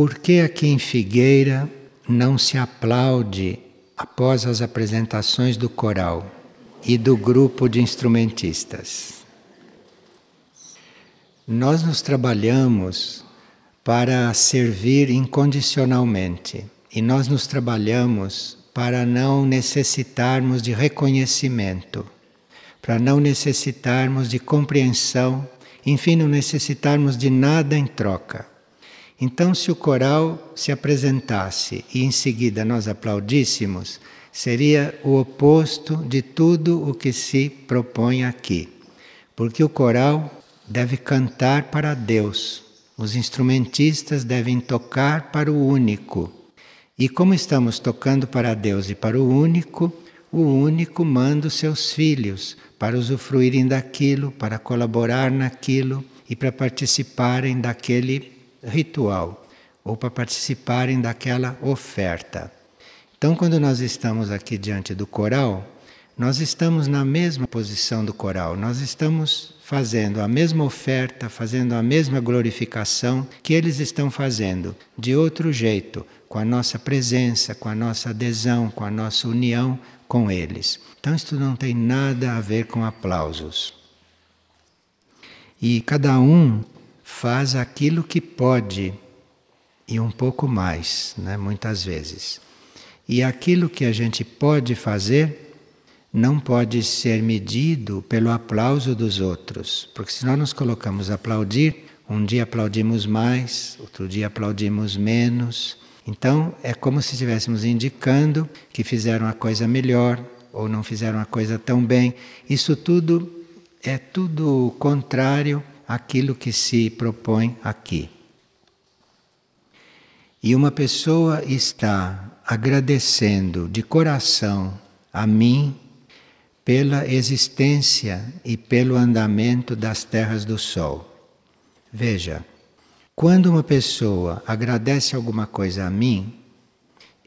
por que aqui em Figueira não se aplaude após as apresentações do coral e do grupo de instrumentistas? Nós nos trabalhamos para servir incondicionalmente e nós nos trabalhamos para não necessitarmos de reconhecimento, para não necessitarmos de compreensão, enfim, não necessitarmos de nada em troca. Então, se o coral se apresentasse e em seguida nós aplaudíssemos, seria o oposto de tudo o que se propõe aqui. Porque o coral deve cantar para Deus, os instrumentistas devem tocar para o único. E como estamos tocando para Deus e para o único, o único manda os seus filhos para usufruírem daquilo, para colaborar naquilo e para participarem daquele ritual ou para participarem daquela oferta. Então, quando nós estamos aqui diante do coral, nós estamos na mesma posição do coral, nós estamos fazendo a mesma oferta, fazendo a mesma glorificação que eles estão fazendo, de outro jeito, com a nossa presença, com a nossa adesão, com a nossa união com eles. Então, isto não tem nada a ver com aplausos. E cada um faz aquilo que pode e um pouco mais, né, muitas vezes. E aquilo que a gente pode fazer não pode ser medido pelo aplauso dos outros, porque se nós nos colocamos a aplaudir, um dia aplaudimos mais, outro dia aplaudimos menos. Então é como se estivéssemos indicando que fizeram a coisa melhor ou não fizeram a coisa tão bem. Isso tudo é tudo contrário aquilo que se propõe aqui. E uma pessoa está agradecendo de coração a mim pela existência e pelo andamento das terras do Sol. Veja, quando uma pessoa agradece alguma coisa a mim,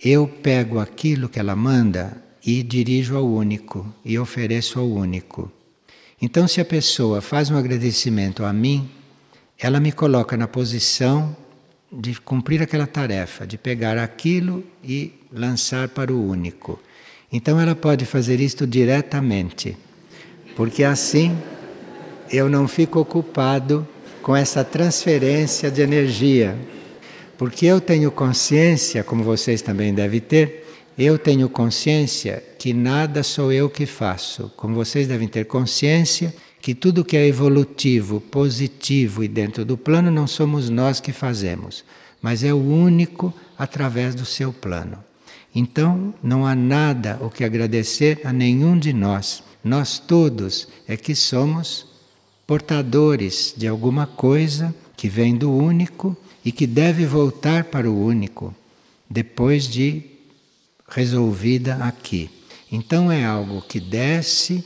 eu pego aquilo que ela manda e dirijo ao único e ofereço ao único. Então, se a pessoa faz um agradecimento a mim, ela me coloca na posição de cumprir aquela tarefa, de pegar aquilo e lançar para o único. Então, ela pode fazer isto diretamente, porque assim eu não fico ocupado com essa transferência de energia. Porque eu tenho consciência, como vocês também devem ter, eu tenho consciência que nada sou eu que faço. Como vocês devem ter consciência que tudo que é evolutivo, positivo e dentro do plano não somos nós que fazemos, mas é o único através do seu plano. Então, não há nada o que agradecer a nenhum de nós. Nós todos é que somos portadores de alguma coisa que vem do único e que deve voltar para o único depois de resolvida aqui. Então é algo que desce,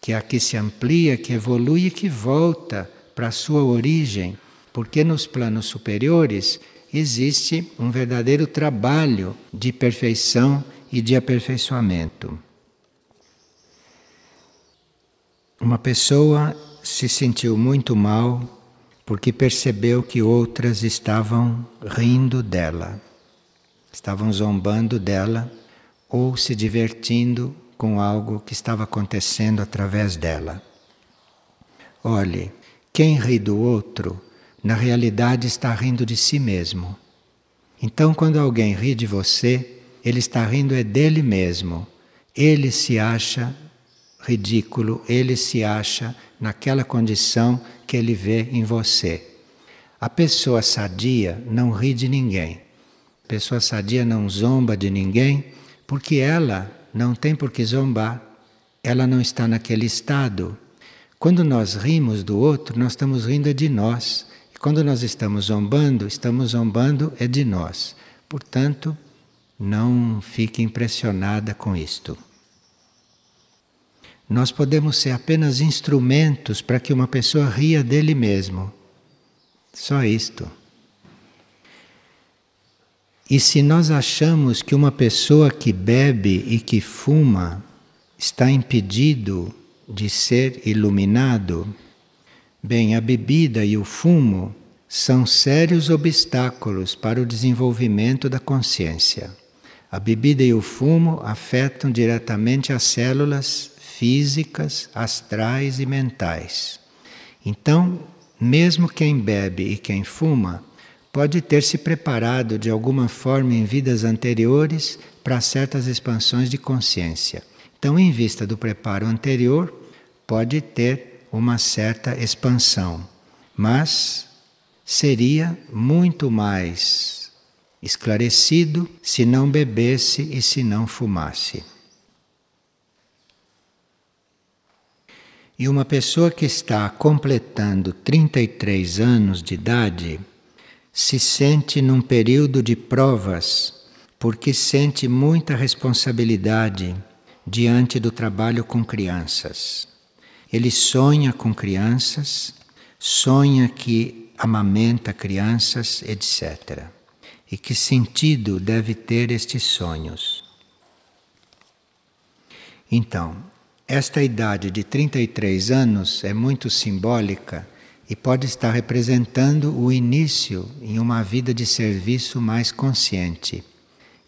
que aqui se amplia, que evolui e que volta para a sua origem, porque nos planos superiores existe um verdadeiro trabalho de perfeição e de aperfeiçoamento. Uma pessoa se sentiu muito mal porque percebeu que outras estavam rindo dela estavam zombando dela ou se divertindo com algo que estava acontecendo através dela. Olhe, quem ri do outro, na realidade está rindo de si mesmo. Então, quando alguém ri de você, ele está rindo é dele mesmo. Ele se acha ridículo, ele se acha naquela condição que ele vê em você. A pessoa sadia não ri de ninguém. Pessoa sadia não zomba de ninguém, porque ela não tem por que zombar. Ela não está naquele estado. Quando nós rimos do outro, nós estamos rindo de nós. E quando nós estamos zombando, estamos zombando é de nós. Portanto, não fique impressionada com isto. Nós podemos ser apenas instrumentos para que uma pessoa ria dele mesmo. Só isto. E se nós achamos que uma pessoa que bebe e que fuma está impedido de ser iluminado, bem, a bebida e o fumo são sérios obstáculos para o desenvolvimento da consciência. A bebida e o fumo afetam diretamente as células físicas, astrais e mentais. Então, mesmo quem bebe e quem fuma pode ter se preparado de alguma forma em vidas anteriores para certas expansões de consciência. Então, em vista do preparo anterior, pode ter uma certa expansão, mas seria muito mais esclarecido se não bebesse e se não fumasse. E uma pessoa que está completando 33 anos de idade se sente num período de provas porque sente muita responsabilidade diante do trabalho com crianças. Ele sonha com crianças, sonha que amamenta crianças, etc. E que sentido deve ter estes sonhos? Então, esta idade de 33 anos é muito simbólica e pode estar representando o início em uma vida de serviço mais consciente.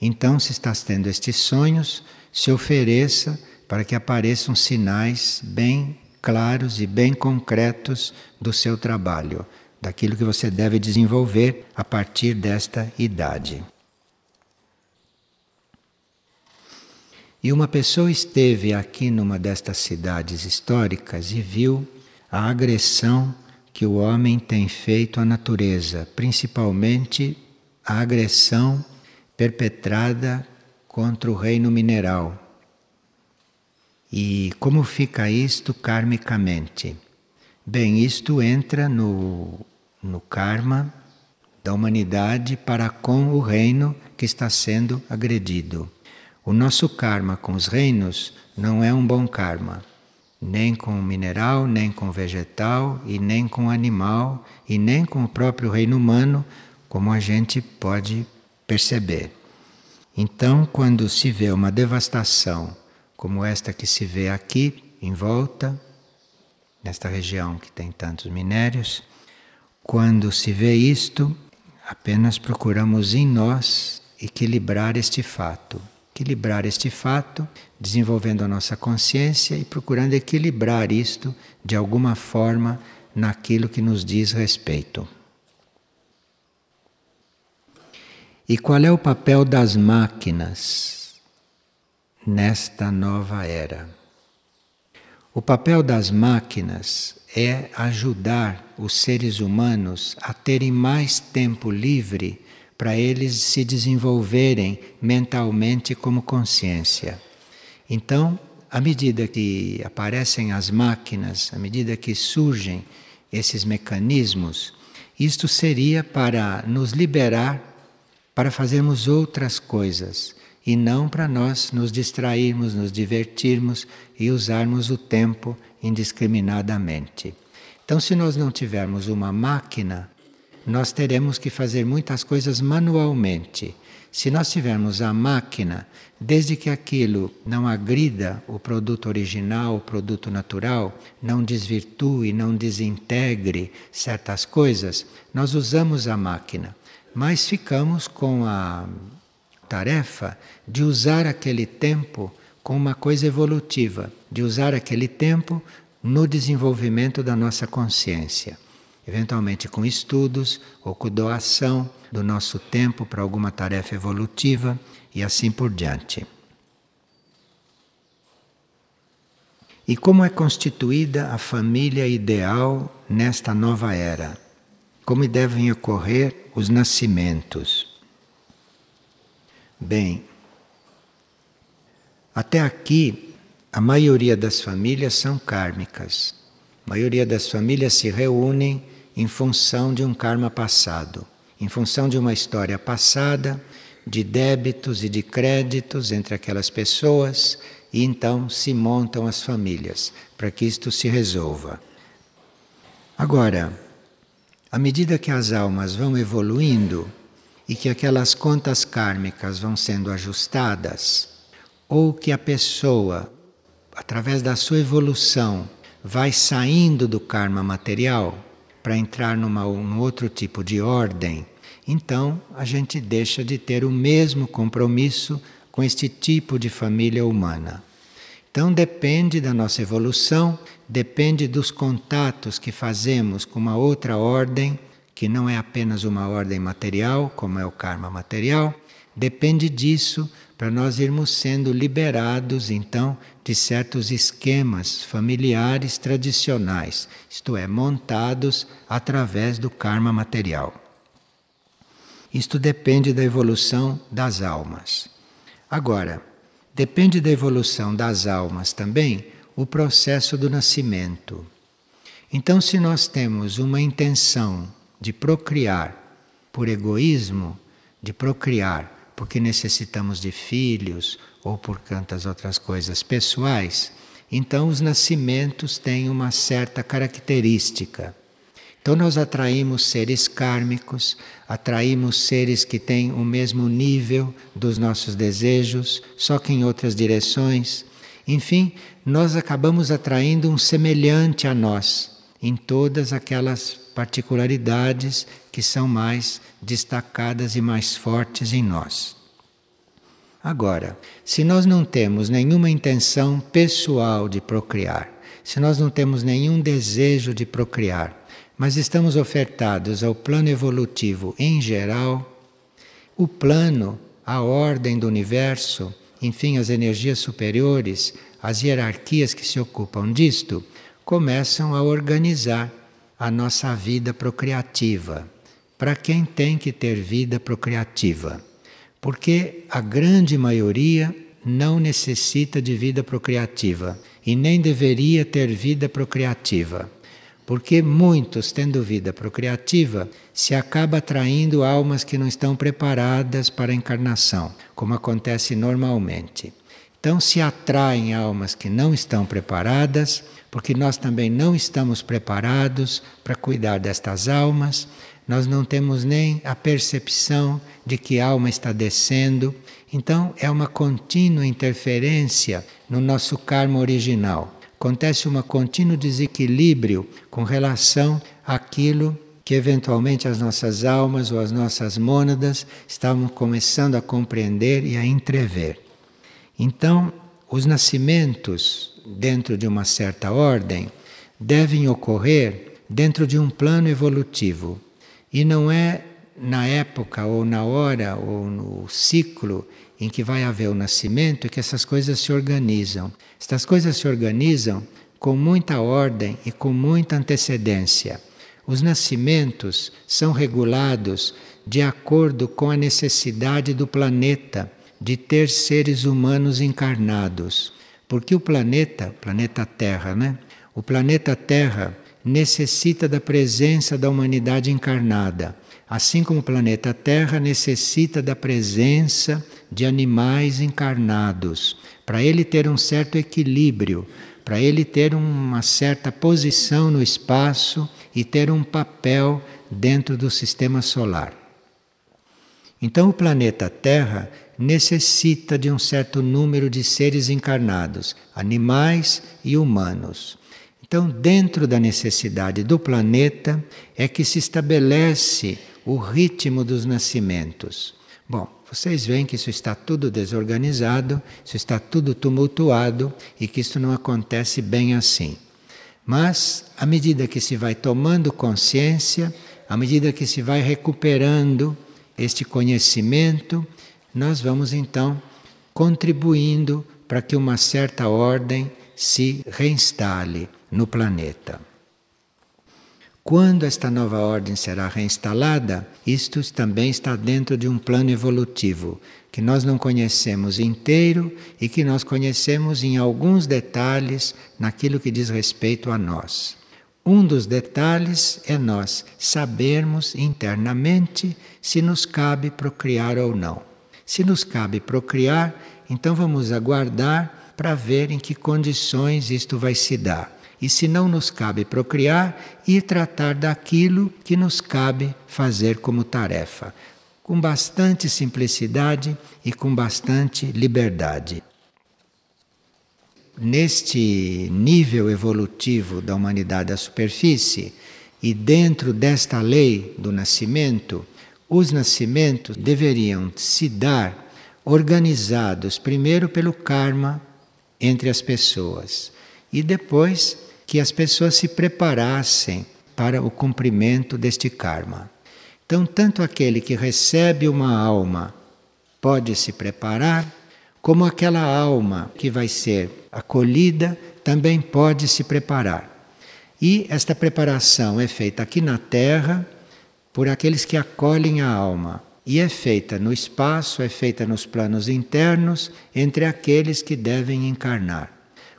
Então, se estás tendo estes sonhos, se ofereça para que apareçam sinais bem claros e bem concretos do seu trabalho, daquilo que você deve desenvolver a partir desta idade. E uma pessoa esteve aqui numa destas cidades históricas e viu a agressão que o homem tem feito à natureza, principalmente a agressão perpetrada contra o reino mineral. E como fica isto karmicamente? Bem, isto entra no, no karma da humanidade para com o reino que está sendo agredido. O nosso karma com os reinos não é um bom karma, nem com mineral, nem com vegetal, e nem com animal, e nem com o próprio reino humano, como a gente pode perceber. Então, quando se vê uma devastação como esta que se vê aqui em volta, nesta região que tem tantos minérios, quando se vê isto, apenas procuramos em nós equilibrar este fato equilibrar este fato, desenvolvendo a nossa consciência e procurando equilibrar isto de alguma forma naquilo que nos diz respeito. E qual é o papel das máquinas nesta nova era? O papel das máquinas é ajudar os seres humanos a terem mais tempo livre para eles se desenvolverem mentalmente como consciência. Então, à medida que aparecem as máquinas, à medida que surgem esses mecanismos, isto seria para nos liberar para fazermos outras coisas e não para nós nos distrairmos, nos divertirmos e usarmos o tempo indiscriminadamente. Então, se nós não tivermos uma máquina nós teremos que fazer muitas coisas manualmente. Se nós tivermos a máquina, desde que aquilo não agrida o produto original, o produto natural, não desvirtue, não desintegre certas coisas, nós usamos a máquina, mas ficamos com a tarefa de usar aquele tempo com uma coisa evolutiva, de usar aquele tempo no desenvolvimento da nossa consciência eventualmente com estudos ou com doação do nosso tempo para alguma tarefa evolutiva e assim por diante. E como é constituída a família ideal nesta nova era? Como devem ocorrer os nascimentos? Bem, até aqui a maioria das famílias são kármicas. A maioria das famílias se reúnem em função de um karma passado, em função de uma história passada, de débitos e de créditos entre aquelas pessoas, e então se montam as famílias para que isto se resolva. Agora, à medida que as almas vão evoluindo e que aquelas contas kármicas vão sendo ajustadas, ou que a pessoa, através da sua evolução, vai saindo do karma material, para entrar numa, num outro tipo de ordem, então a gente deixa de ter o mesmo compromisso com este tipo de família humana. Então depende da nossa evolução, depende dos contatos que fazemos com uma outra ordem, que não é apenas uma ordem material, como é o karma material, depende disso para nós irmos sendo liberados então de certos esquemas familiares tradicionais, isto é, montados através do karma material. Isto depende da evolução das almas. Agora, depende da evolução das almas também o processo do nascimento. Então, se nós temos uma intenção de procriar por egoísmo, de procriar porque necessitamos de filhos ou por tantas outras coisas pessoais, então os nascimentos têm uma certa característica. Então nós atraímos seres kármicos, atraímos seres que têm o mesmo nível dos nossos desejos, só que em outras direções. Enfim, nós acabamos atraindo um semelhante a nós em todas aquelas particularidades que são mais destacadas e mais fortes em nós. Agora, se nós não temos nenhuma intenção pessoal de procriar, se nós não temos nenhum desejo de procriar, mas estamos ofertados ao plano evolutivo em geral, o plano, a ordem do universo, enfim, as energias superiores, as hierarquias que se ocupam disto, começam a organizar a nossa vida procriativa. Para quem tem que ter vida procriativa? Porque a grande maioria não necessita de vida procriativa e nem deveria ter vida procriativa. Porque muitos, tendo vida procriativa, se acaba atraindo almas que não estão preparadas para a encarnação, como acontece normalmente. Então se atraem almas que não estão preparadas, porque nós também não estamos preparados para cuidar destas almas, nós não temos nem a percepção de que a alma está descendo. Então é uma contínua interferência no nosso karma original acontece um contínuo desequilíbrio com relação àquilo que eventualmente as nossas almas ou as nossas mônadas estavam começando a compreender e a entrever. Então, os nascimentos dentro de uma certa ordem devem ocorrer dentro de um plano evolutivo e não é na época ou na hora ou no ciclo em que vai haver o nascimento que essas coisas se organizam. Estas coisas se organizam com muita ordem e com muita antecedência. Os nascimentos são regulados de acordo com a necessidade do planeta de ter seres humanos encarnados. Porque o planeta, planeta Terra, né? O planeta Terra necessita da presença da humanidade encarnada. Assim como o planeta Terra necessita da presença de animais encarnados, para ele ter um certo equilíbrio, para ele ter uma certa posição no espaço e ter um papel dentro do sistema solar. Então, o planeta Terra necessita de um certo número de seres encarnados, animais e humanos. Então, dentro da necessidade do planeta é que se estabelece o ritmo dos nascimentos. Bom, vocês veem que isso está tudo desorganizado, isso está tudo tumultuado e que isso não acontece bem assim. Mas, à medida que se vai tomando consciência, à medida que se vai recuperando este conhecimento, nós vamos então contribuindo para que uma certa ordem se reinstale no planeta. Quando esta nova ordem será reinstalada, isto também está dentro de um plano evolutivo que nós não conhecemos inteiro e que nós conhecemos em alguns detalhes naquilo que diz respeito a nós. Um dos detalhes é nós sabermos internamente se nos cabe procriar ou não. Se nos cabe procriar, então vamos aguardar para ver em que condições isto vai se dar e se não nos cabe procriar, ir tratar daquilo que nos cabe fazer como tarefa, com bastante simplicidade e com bastante liberdade. Neste nível evolutivo da humanidade à superfície, E dentro desta lei do nascimento, os nascimentos deveriam se dar organizados primeiro pelo karma entre as pessoas e depois que as pessoas se preparassem para o cumprimento deste karma. Então, tanto aquele que recebe uma alma pode se preparar, como aquela alma que vai ser acolhida também pode se preparar. E esta preparação é feita aqui na Terra por aqueles que acolhem a alma. E é feita no espaço, é feita nos planos internos, entre aqueles que devem encarnar.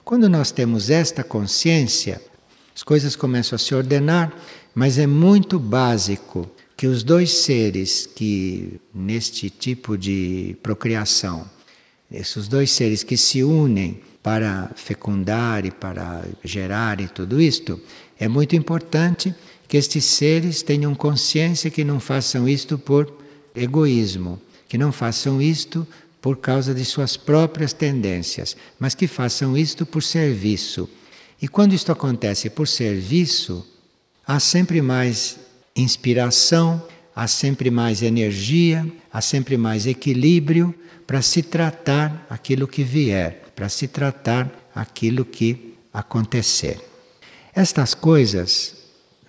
Quando nós temos esta consciência, as coisas começam a se ordenar, mas é muito básico que os dois seres que, neste tipo de procriação, esses dois seres que se unem para fecundar e para gerar e tudo isto, é muito importante que estes seres tenham consciência que não façam isto por egoísmo, que não façam isto por causa de suas próprias tendências, mas que façam isto por serviço. E quando isto acontece por serviço, há sempre mais inspiração, há sempre mais energia, há sempre mais equilíbrio para se tratar aquilo que vier, para se tratar aquilo que acontecer. Estas coisas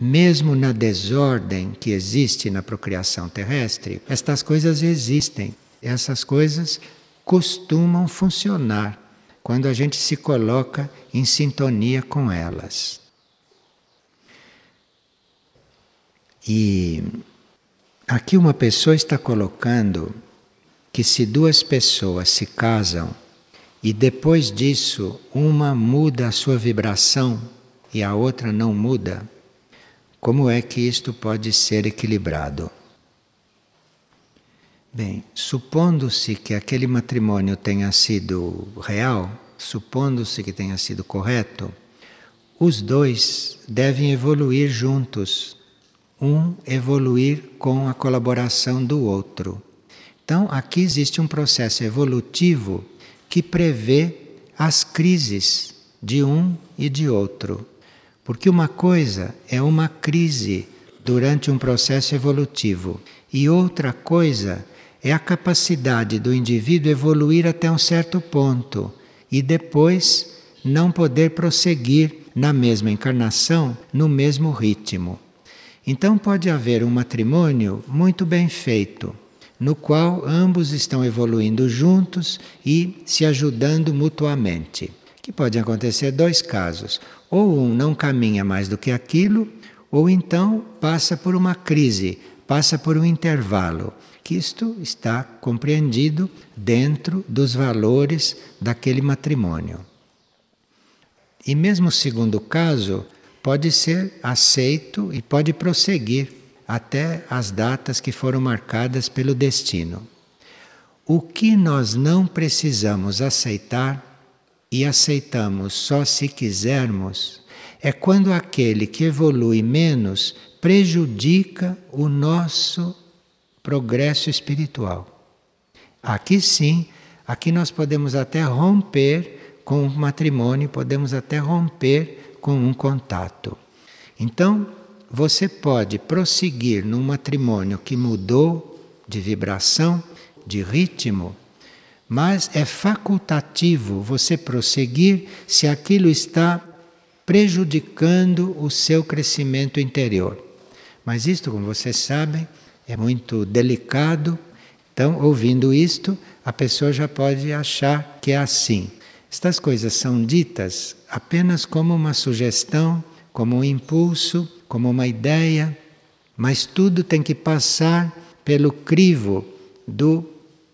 mesmo na desordem que existe na procriação terrestre, estas coisas existem. Essas coisas costumam funcionar quando a gente se coloca em sintonia com elas. E aqui uma pessoa está colocando que se duas pessoas se casam e depois disso uma muda a sua vibração e a outra não muda, como é que isto pode ser equilibrado? Bem, supondo-se que aquele matrimônio tenha sido real, supondo-se que tenha sido correto, os dois devem evoluir juntos, um evoluir com a colaboração do outro. Então, aqui existe um processo evolutivo que prevê as crises de um e de outro. Porque uma coisa é uma crise durante um processo evolutivo e outra coisa é a capacidade do indivíduo evoluir até um certo ponto e depois não poder prosseguir na mesma encarnação no mesmo ritmo. Então pode haver um matrimônio muito bem feito, no qual ambos estão evoluindo juntos e se ajudando mutuamente. Que pode acontecer dois casos ou um não caminha mais do que aquilo, ou então passa por uma crise, passa por um intervalo, que isto está compreendido dentro dos valores daquele matrimônio. E mesmo o segundo caso pode ser aceito e pode prosseguir até as datas que foram marcadas pelo destino. O que nós não precisamos aceitar e aceitamos só se quisermos, é quando aquele que evolui menos prejudica o nosso progresso espiritual. Aqui sim, aqui nós podemos até romper com o matrimônio, podemos até romper com um contato. Então, você pode prosseguir num matrimônio que mudou de vibração, de ritmo, mas é facultativo você prosseguir se aquilo está prejudicando o seu crescimento interior. Mas isto, como vocês sabem, é muito delicado. Então, ouvindo isto, a pessoa já pode achar que é assim. Estas coisas são ditas apenas como uma sugestão, como um impulso, como uma ideia, mas tudo tem que passar pelo crivo do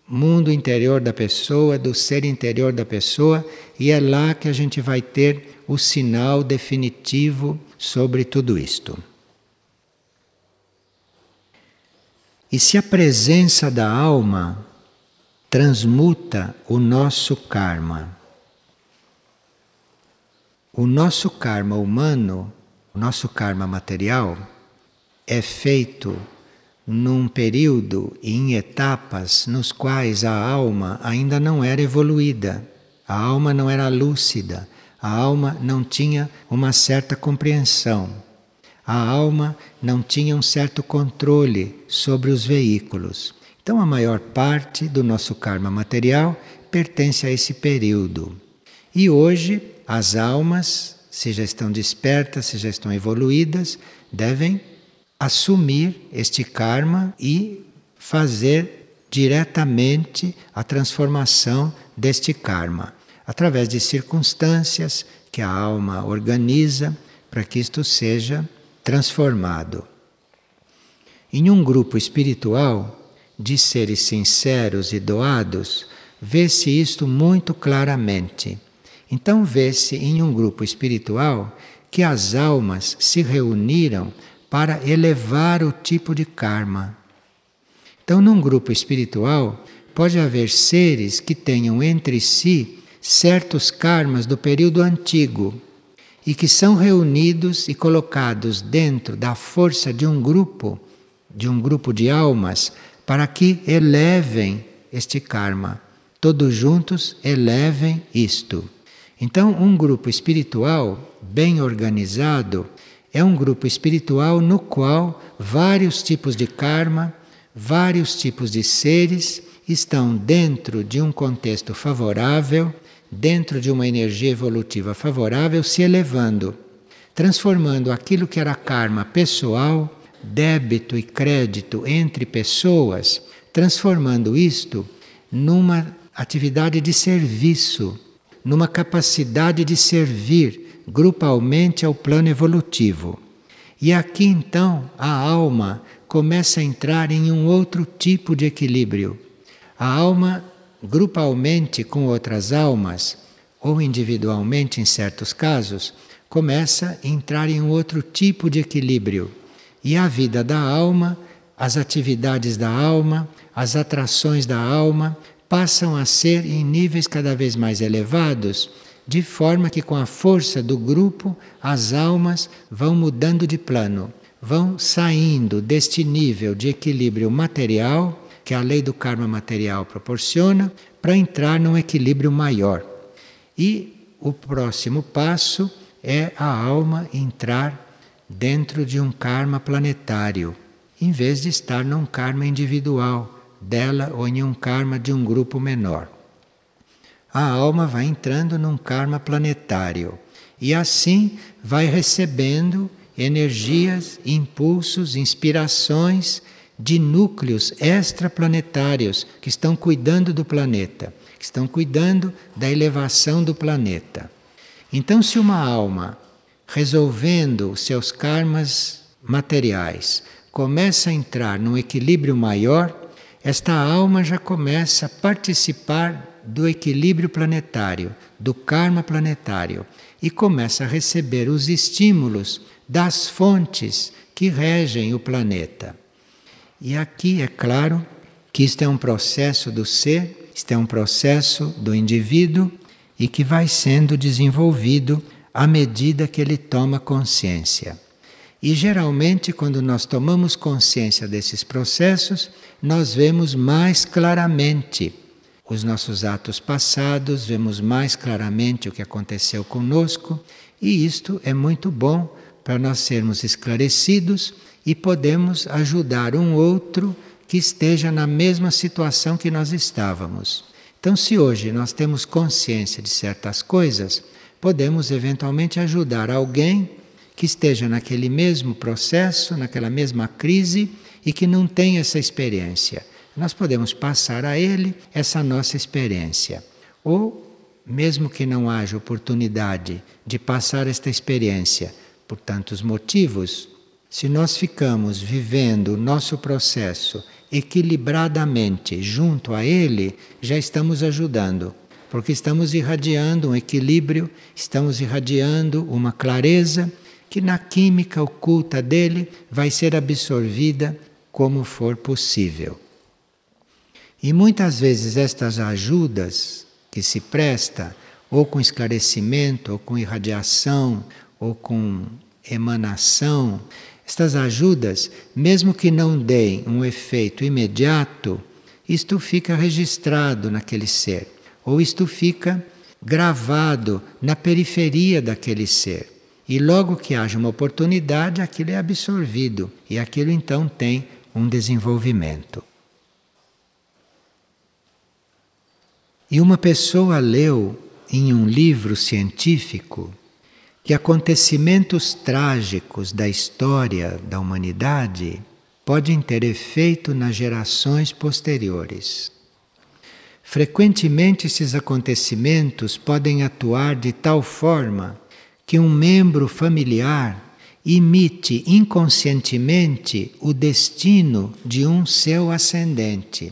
mundo interior da pessoa, do ser interior da pessoa, e é lá que a gente vai ter o sinal definitivo sobre tudo isto. E se a presença da alma transmuta o nosso karma, o nosso karma humano, o nosso karma material, é feito num período e em etapas nos quais a alma ainda não era evoluída, a alma não era lúcida, a alma não tinha uma certa compreensão. A alma não tinha um certo controle sobre os veículos. Então, a maior parte do nosso karma material pertence a esse período. E hoje, as almas, se já estão despertas, se já estão evoluídas, devem assumir este karma e fazer diretamente a transformação deste karma, através de circunstâncias que a alma organiza para que isto seja transformado. Em um grupo espiritual de seres sinceros e doados, vê-se isto muito claramente. Então, vê-se em um grupo espiritual que as almas se reuniram para elevar o tipo de karma. Então, num grupo espiritual, pode haver seres que tenham entre si certos karmas do período antigo e que são reunidos e colocados dentro da força de um grupo, de um grupo de almas, para que elevem este karma. Todos juntos elevem isto. Então, um grupo espiritual bem organizado é um grupo espiritual no qual vários tipos de karma, vários tipos de seres estão dentro de um contexto favorável dentro de uma energia evolutiva favorável, se elevando, transformando aquilo que era karma pessoal, débito e crédito entre pessoas, transformando isto numa atividade de serviço, numa capacidade de servir grupalmente ao plano evolutivo. E aqui então a alma começa a entrar em um outro tipo de equilíbrio. A alma grupalmente com outras almas, ou individualmente em certos casos, começa a entrar em um outro tipo de equilíbrio. E a vida da alma, as atividades da alma, as atrações da alma passam a ser em níveis cada vez mais elevados, de forma que com a força do grupo as almas vão mudando de plano, vão saindo deste nível de equilíbrio material que a lei do karma material proporciona para entrar num equilíbrio maior. E o próximo passo é a alma entrar dentro de um karma planetário, em vez de estar num karma individual dela ou em um karma de um grupo menor. A alma vai entrando num karma planetário e assim vai recebendo energias, impulsos, inspirações de núcleos extraplanetários que estão cuidando do planeta, que estão cuidando da elevação do planeta. Então, se uma alma, resolvendo seus karmas materiais, começa a entrar num equilíbrio maior, esta alma já começa a participar do equilíbrio planetário, do karma planetário, e começa a receber os estímulos das fontes que regem o planeta. E aqui é claro que isto é um processo do ser, isto é um processo do indivíduo e que vai sendo desenvolvido à medida que ele toma consciência. E geralmente, quando nós tomamos consciência desses processos, nós vemos mais claramente os nossos atos passados, vemos mais claramente o que aconteceu conosco, e isto é muito bom para nós sermos esclarecidos e podemos ajudar um outro que esteja na mesma situação que nós estávamos. Então, se hoje nós temos consciência de certas coisas, podemos eventualmente ajudar alguém que esteja naquele mesmo processo, naquela mesma crise e que não tem essa experiência. Nós podemos passar a ele essa nossa experiência. Ou, mesmo que não haja oportunidade de passar esta experiência por tantos motivos, se nós ficamos vivendo o nosso processo equilibradamente junto a ele, já estamos ajudando, porque estamos irradiando um equilíbrio, estamos irradiando uma clareza que na química oculta dele vai ser absorvida como for possível. E muitas vezes estas ajudas que se presta, ou com esclarecimento, ou com irradiação, ou com emanação, estas ajudas, mesmo que não deem um efeito imediato, isto fica registrado naquele ser, ou isto fica gravado na periferia daquele ser. E logo que haja uma oportunidade, aquilo é absorvido e aquilo então tem um desenvolvimento. E uma pessoa leu em um livro científico que acontecimentos trágicos da história da humanidade podem ter efeito nas gerações posteriores. Frequentemente, esses acontecimentos podem atuar de tal forma que um membro familiar imite inconscientemente o destino de um seu ascendente.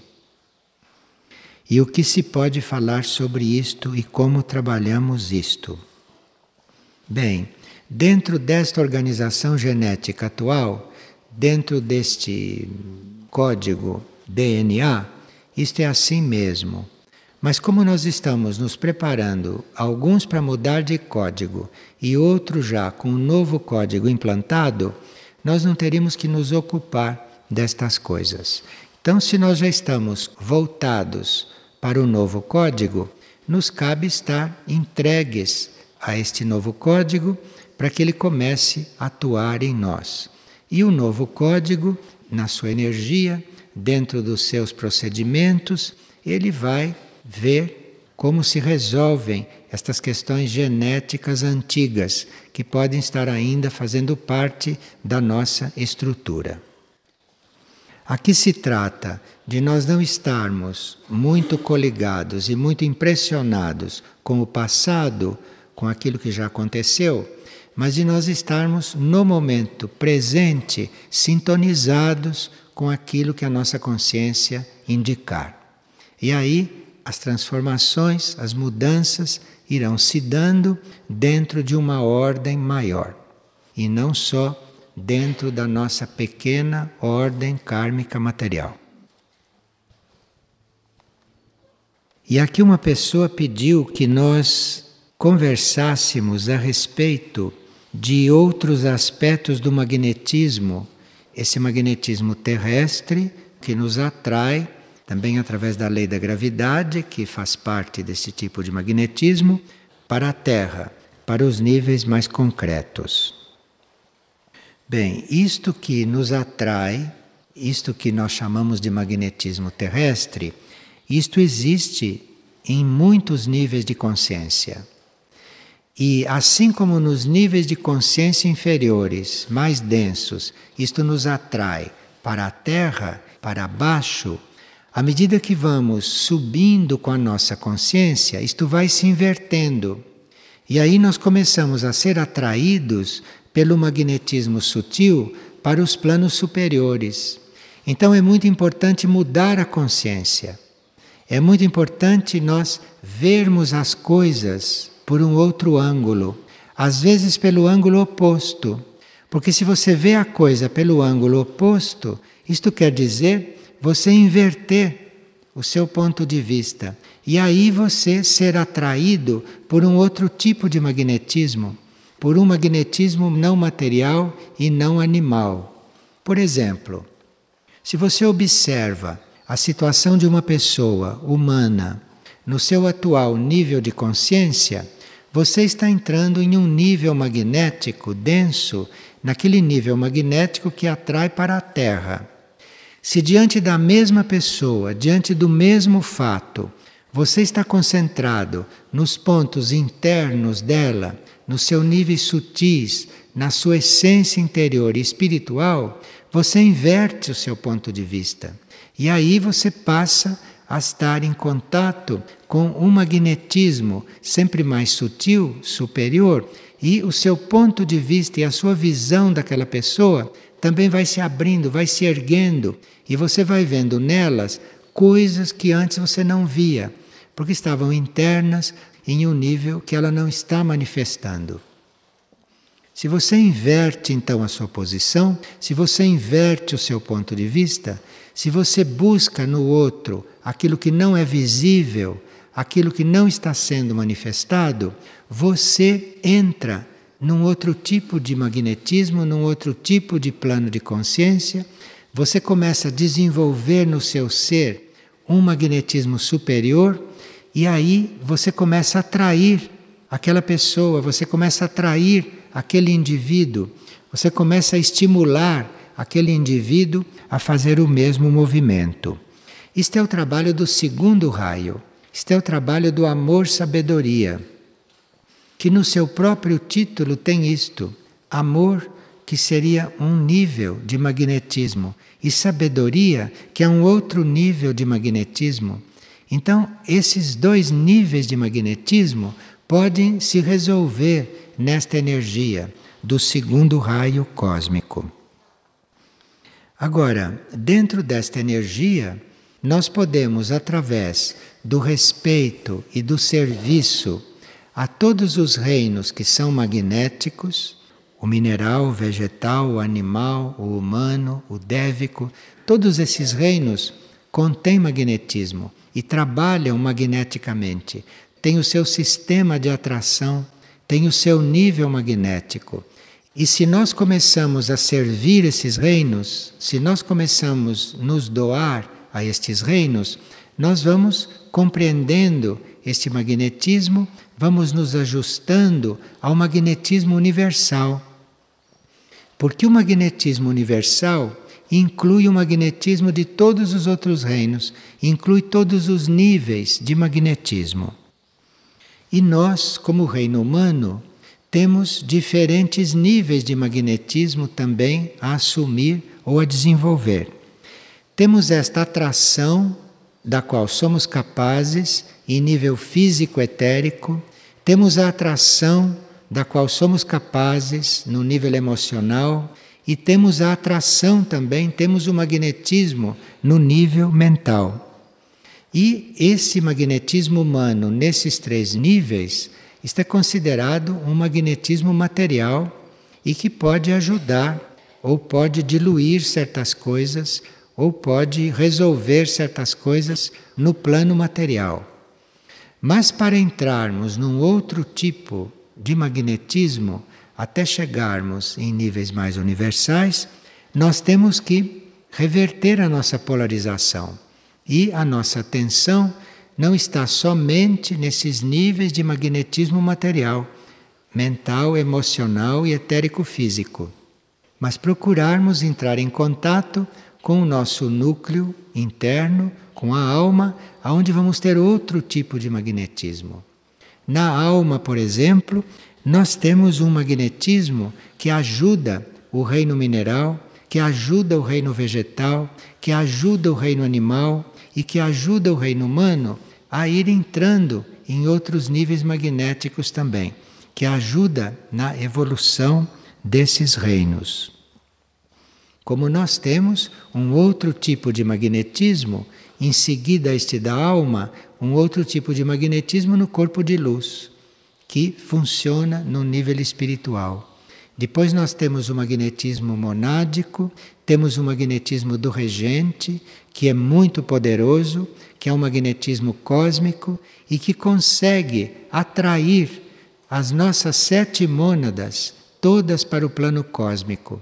E o que se pode falar sobre isto e como trabalhamos isto? Bem, dentro desta organização genética atual, dentro deste código DNA, isto é assim mesmo. Mas como nós estamos nos preparando, alguns para mudar de código e outros já com um novo código implantado, nós não teríamos que nos ocupar destas coisas. Então, se nós já estamos voltados para o novo código, nos cabe estar entregues a este novo código para que ele comece a atuar em nós. E o novo código, na sua energia, dentro dos seus procedimentos, ele vai ver como se resolvem estas questões genéticas antigas que podem estar ainda fazendo parte da nossa estrutura. Aqui se trata de nós não estarmos muito coligados e muito impressionados com o passado, com aquilo que já aconteceu, mas de nós estarmos no momento presente sintonizados com aquilo que a nossa consciência indicar. E aí as transformações, as mudanças irão se dando dentro de uma ordem maior e não só dentro da nossa pequena ordem kármica material. E aqui uma pessoa pediu que nós conversássemos a respeito de outros aspectos do magnetismo, esse magnetismo terrestre que nos atrai também através da lei da gravidade, que faz parte desse tipo de magnetismo, para a Terra, para os níveis mais concretos. Bem, isto que nos atrai, isto que nós chamamos de magnetismo terrestre, isto existe em muitos níveis de consciência. E assim como nos níveis de consciência inferiores, mais densos, isto nos atrai para a Terra, para baixo, à medida que vamos subindo com a nossa consciência, isto vai se invertendo. E aí nós começamos a ser atraídos pelo magnetismo sutil para os planos superiores. Então é muito importante mudar a consciência. É muito importante nós vermos as coisas por um outro ângulo, às vezes pelo ângulo oposto. Porque se você vê a coisa pelo ângulo oposto, isto quer dizer você inverter o seu ponto de vista. E aí você ser atraído por um outro tipo de magnetismo por um magnetismo não material e não animal. Por exemplo, se você observa a situação de uma pessoa humana no seu atual nível de consciência, você está entrando em um nível magnético denso, naquele nível magnético que atrai para a Terra. Se diante da mesma pessoa, diante do mesmo fato, você está concentrado nos pontos internos dela, nos seus níveis sutis, na sua essência interior e espiritual, você inverte o seu ponto de vista. E aí você passa a estar em contato com um magnetismo sempre mais sutil, superior, e o seu ponto de vista e a sua visão daquela pessoa também vai se abrindo, vai se erguendo, e você vai vendo nelas coisas que antes você não via, porque estavam internas, em um nível que ela não está manifestando. Se você inverte então a sua posição, se você inverte o seu ponto de vista, se você busca no outro aquilo que não é visível, aquilo que não está sendo manifestado, você entra num outro tipo de magnetismo, num outro tipo de plano de consciência, você começa a desenvolver no seu ser um magnetismo superior e aí você começa a atrair aquela pessoa, você começa a atrair aquele indivíduo, você começa a estimular aquele indivíduo a fazer o mesmo movimento. Isto é o trabalho do segundo raio. Isto é o trabalho do amor-sabedoria, que no seu próprio título tem isto: amor, que seria um nível de magnetismo, e sabedoria, que é um outro nível de magnetismo. Então, esses dois níveis de magnetismo podem se resolver nesta energia do segundo raio cósmico. Agora, dentro desta energia, nós podemos, através do respeito e do serviço a todos os reinos que são magnéticos, o mineral, o vegetal, o animal, o humano, o dévico, todos esses reinos contêm magnetismo e trabalham magneticamente, têm o seu sistema de atração, têm o seu nível magnético. E se nós começamos a servir esses reinos, se nós começamos a nos doar a estes reinos, nós vamos compreendendo este magnetismo, vamos nos ajustando ao magnetismo universal. Porque o magnetismo universal inclui o magnetismo de todos os outros reinos, inclui todos os níveis de magnetismo. E nós, como reino humano, temos diferentes níveis de magnetismo também a assumir ou a desenvolver. Temos esta atração da qual somos capazes em nível físico etérico, temos a atração da qual somos capazes no nível emocional e temos a atração também, temos o magnetismo no nível mental. E esse magnetismo humano, nesses três níveis, está considerado um magnetismo material e que pode ajudar ou pode diluir certas coisas ou pode resolver certas coisas no plano material. Mas para entrarmos num outro tipo de magnetismo, até chegarmos em níveis mais universais, nós temos que reverter a nossa polarização. E a nossa atenção não está somente nesses níveis de magnetismo material, mental, emocional e etérico-físico, mas procurarmos entrar em contato com o nosso núcleo interno, com a alma, aonde vamos ter outro tipo de magnetismo. Na alma, por exemplo, nós temos um magnetismo que ajuda o reino mineral, que ajuda o reino vegetal, que ajuda o reino animal e que ajuda o reino humano a ir entrando em outros níveis magnéticos também, que ajuda na evolução desses reinos. Como nós temos um outro tipo de magnetismo, em seguida este da alma, um outro tipo de magnetismo no corpo de luz, que funciona no nível espiritual. Depois nós temos o magnetismo monádico, temos o magnetismo do regente, que é muito poderoso, que é um magnetismo cósmico e que consegue atrair as nossas sete mônadas todas para o plano cósmico.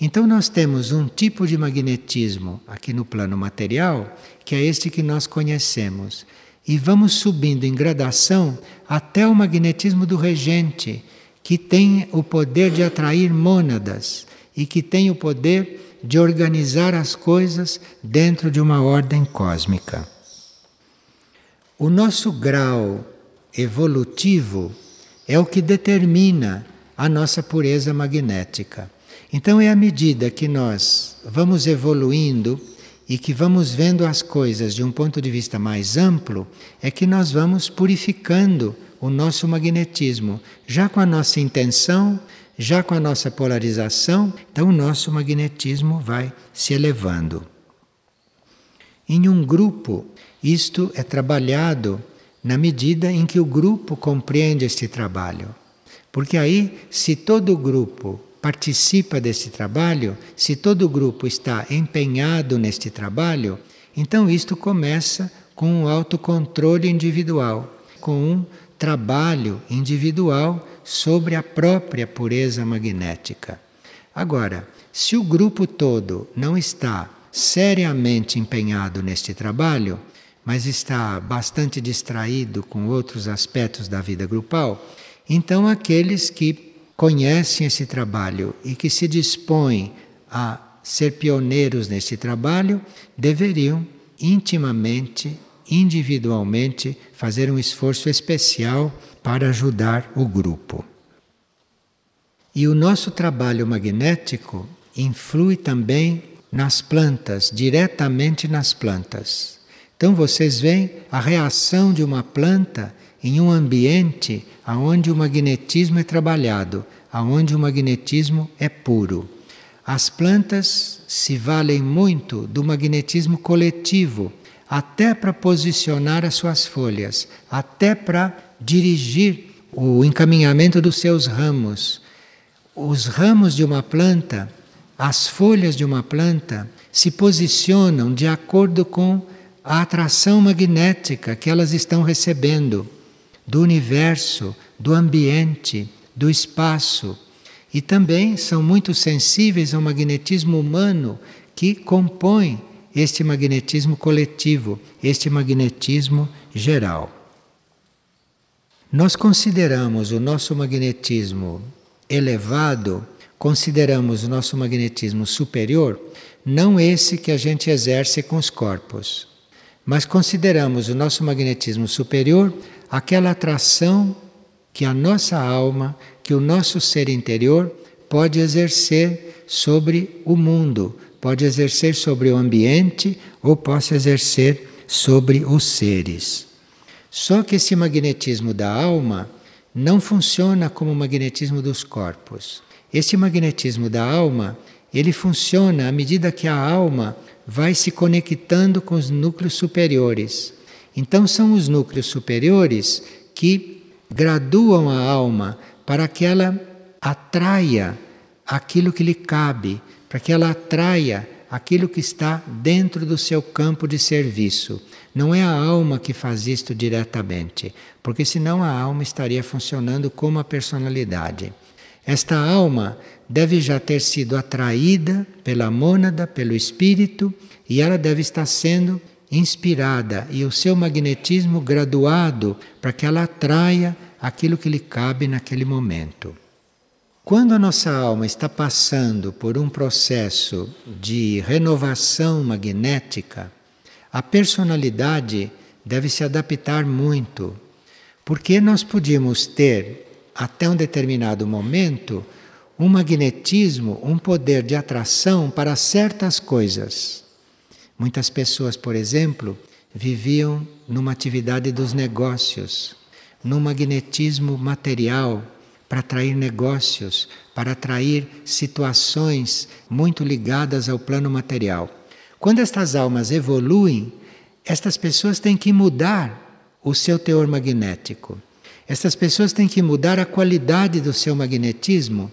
Então, nós temos um tipo de magnetismo aqui no plano material, que é este que nós conhecemos. E vamos subindo em gradação até o magnetismo do regente, que tem o poder de atrair mônadas e que tem o poder de organizar as coisas dentro de uma ordem cósmica. O nosso grau evolutivo é o que determina a nossa pureza magnética. Então é à medida que nós vamos evoluindo e que vamos vendo as coisas de um ponto de vista mais amplo, é que nós vamos purificando o nosso magnetismo, já com a nossa intenção, já com a nossa polarização, então o nosso magnetismo vai se elevando. Em um grupo, isto é trabalhado na medida em que o grupo compreende este trabalho. Porque aí, se todo o grupo participa deste trabalho, se todo o grupo está empenhado neste trabalho, então isto começa com um autocontrole individual, com um trabalho individual sobre a própria pureza magnética. Agora, se o grupo todo não está seriamente empenhado neste trabalho, mas está bastante distraído com outros aspectos da vida grupal, então aqueles que conhecem esse trabalho e que se dispõem a ser pioneiros nesse trabalho, deveriam intimamente, individualmente, fazer um esforço especial para ajudar o grupo. E o nosso trabalho magnético influi também nas plantas, diretamente nas plantas. Então vocês veem a reação de uma planta em um ambiente onde o magnetismo é trabalhado, onde o magnetismo é puro. As plantas se valem muito do magnetismo coletivo, até para posicionar as suas folhas, até para dirigir o encaminhamento dos seus ramos. Os ramos de uma planta as folhas de uma planta se posicionam de acordo com a atração magnética que elas estão recebendo do universo, do ambiente, do espaço. E também são muito sensíveis ao magnetismo humano que compõe este magnetismo coletivo, este magnetismo geral. Nós consideramos o nosso magnetismo elevado consideramos o nosso magnetismo superior não esse que a gente exerce com os corpos, mas consideramos o nosso magnetismo superior aquela atração que a nossa alma, que o nosso ser interior pode exercer sobre o mundo, pode exercer sobre o ambiente ou possa exercer sobre os seres. Só que esse magnetismo da alma não funciona como o magnetismo dos corpos. Este magnetismo da alma, ele funciona à medida que a alma vai se conectando com os núcleos superiores. Então são os núcleos superiores que graduam a alma para que ela atraia aquilo que lhe cabe, para que ela atraia aquilo que está dentro do seu campo de serviço. Não é a alma que faz isto diretamente, porque senão a alma estaria funcionando como a personalidade. Esta alma deve já ter sido atraída pela mônada, pelo espírito, e ela deve estar sendo inspirada e o seu magnetismo graduado para que ela atraia aquilo que lhe cabe naquele momento. Quando a nossa alma está passando por um processo de renovação magnética, a personalidade deve se adaptar muito, porque nós podíamos ter até um determinado momento, um magnetismo, um poder de atração para certas coisas. Muitas pessoas, por exemplo, viviam numa atividade dos negócios, num magnetismo material para atrair negócios, para atrair situações muito ligadas ao plano material. Quando estas almas evoluem, estas pessoas têm que mudar o seu teor magnético. Essas pessoas têm que mudar a qualidade do seu magnetismo,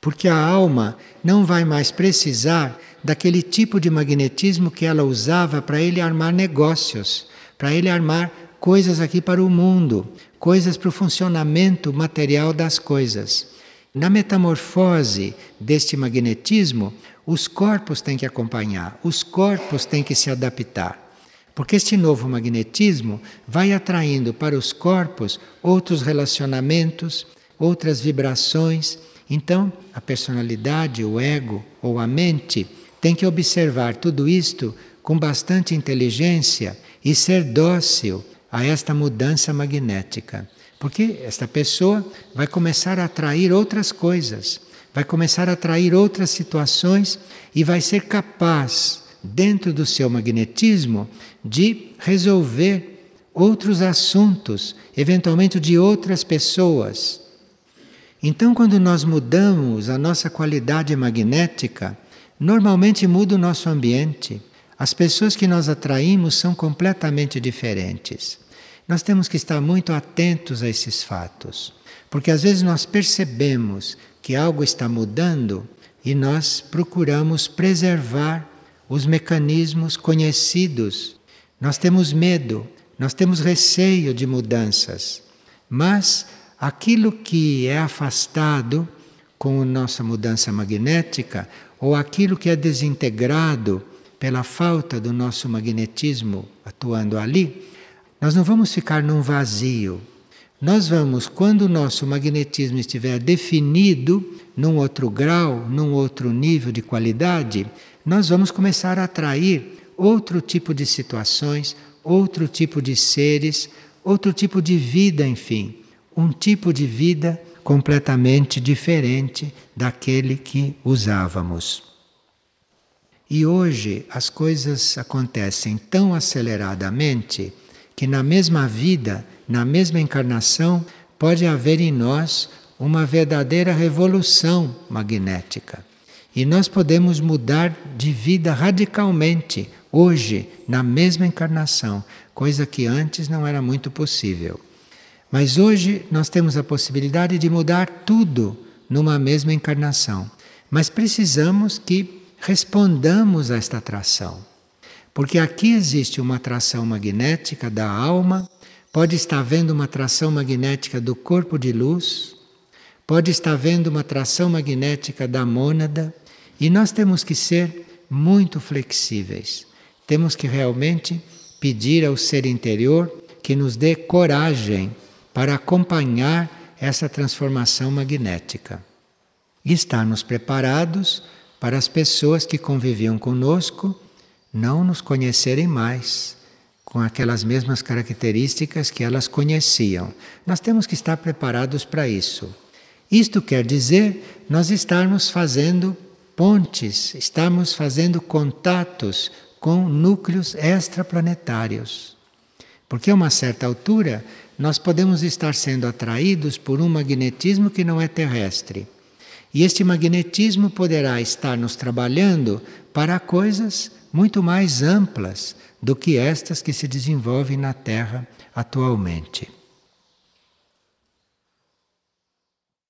porque a alma não vai mais precisar daquele tipo de magnetismo que ela usava para ele armar negócios, para ele armar coisas aqui para o mundo, coisas para o funcionamento material das coisas. Na metamorfose deste magnetismo, os corpos têm que acompanhar, os corpos têm que se adaptar. Porque este novo magnetismo vai atraindo para os corpos outros relacionamentos, outras vibrações. Então, a personalidade, o ego ou a mente tem que observar tudo isto com bastante inteligência e ser dócil a esta mudança magnética. Porque esta pessoa vai começar a atrair outras coisas, vai começar a atrair outras situações e vai ser capaz dentro do seu magnetismo, de resolver outros assuntos, eventualmente de outras pessoas. Então, quando nós mudamos a nossa qualidade magnética, normalmente muda o nosso ambiente. As pessoas que nós atraímos são completamente diferentes. Nós temos que estar muito atentos a esses fatos, porque às vezes nós percebemos que algo está mudando e nós procuramos preservar os mecanismos conhecidos. Nós temos medo, nós temos receio de mudanças, mas aquilo que é afastado com a nossa mudança magnética ou aquilo que é desintegrado pela falta do nosso magnetismo atuando ali, nós não vamos ficar num vazio, Nós vamos, quando o nosso magnetismo estiver definido num outro grau, num outro nível de qualidade, nós vamos começar a atrair outro tipo de situações, outro tipo de seres, outro tipo de vida, enfim, um tipo de vida completamente diferente daquele que usávamos. E hoje as coisas acontecem tão aceleradamente que na mesma vida, na mesma encarnação, pode haver em nós uma verdadeira revolução magnética. E nós podemos mudar de vida radicalmente, hoje, na mesma encarnação, coisa que antes não era muito possível. Mas hoje nós temos a possibilidade de mudar tudo numa mesma encarnação. Mas precisamos que respondamos a esta atração. Porque aqui existe uma atração magnética da alma, pode estar vendo uma atração magnética do corpo de luz, pode estar vendo uma atração magnética da mônada, e nós temos que ser muito flexíveis. Temos que realmente pedir ao ser interior que nos dê coragem para acompanhar essa transformação magnética. E estarmos preparados para as pessoas que conviviam conosco não nos conhecerem mais com aquelas mesmas características que elas conheciam. Nós temos que estar preparados para isso. Isto quer dizer nós estarmos fazendo pontes, estamos fazendo contatos com núcleos extraplanetários. Porque a uma certa altura nós podemos estar sendo atraídos por um magnetismo que não é terrestre. E este magnetismo poderá estar nos trabalhando para coisas muito mais amplas do que estas que se desenvolvem na Terra atualmente.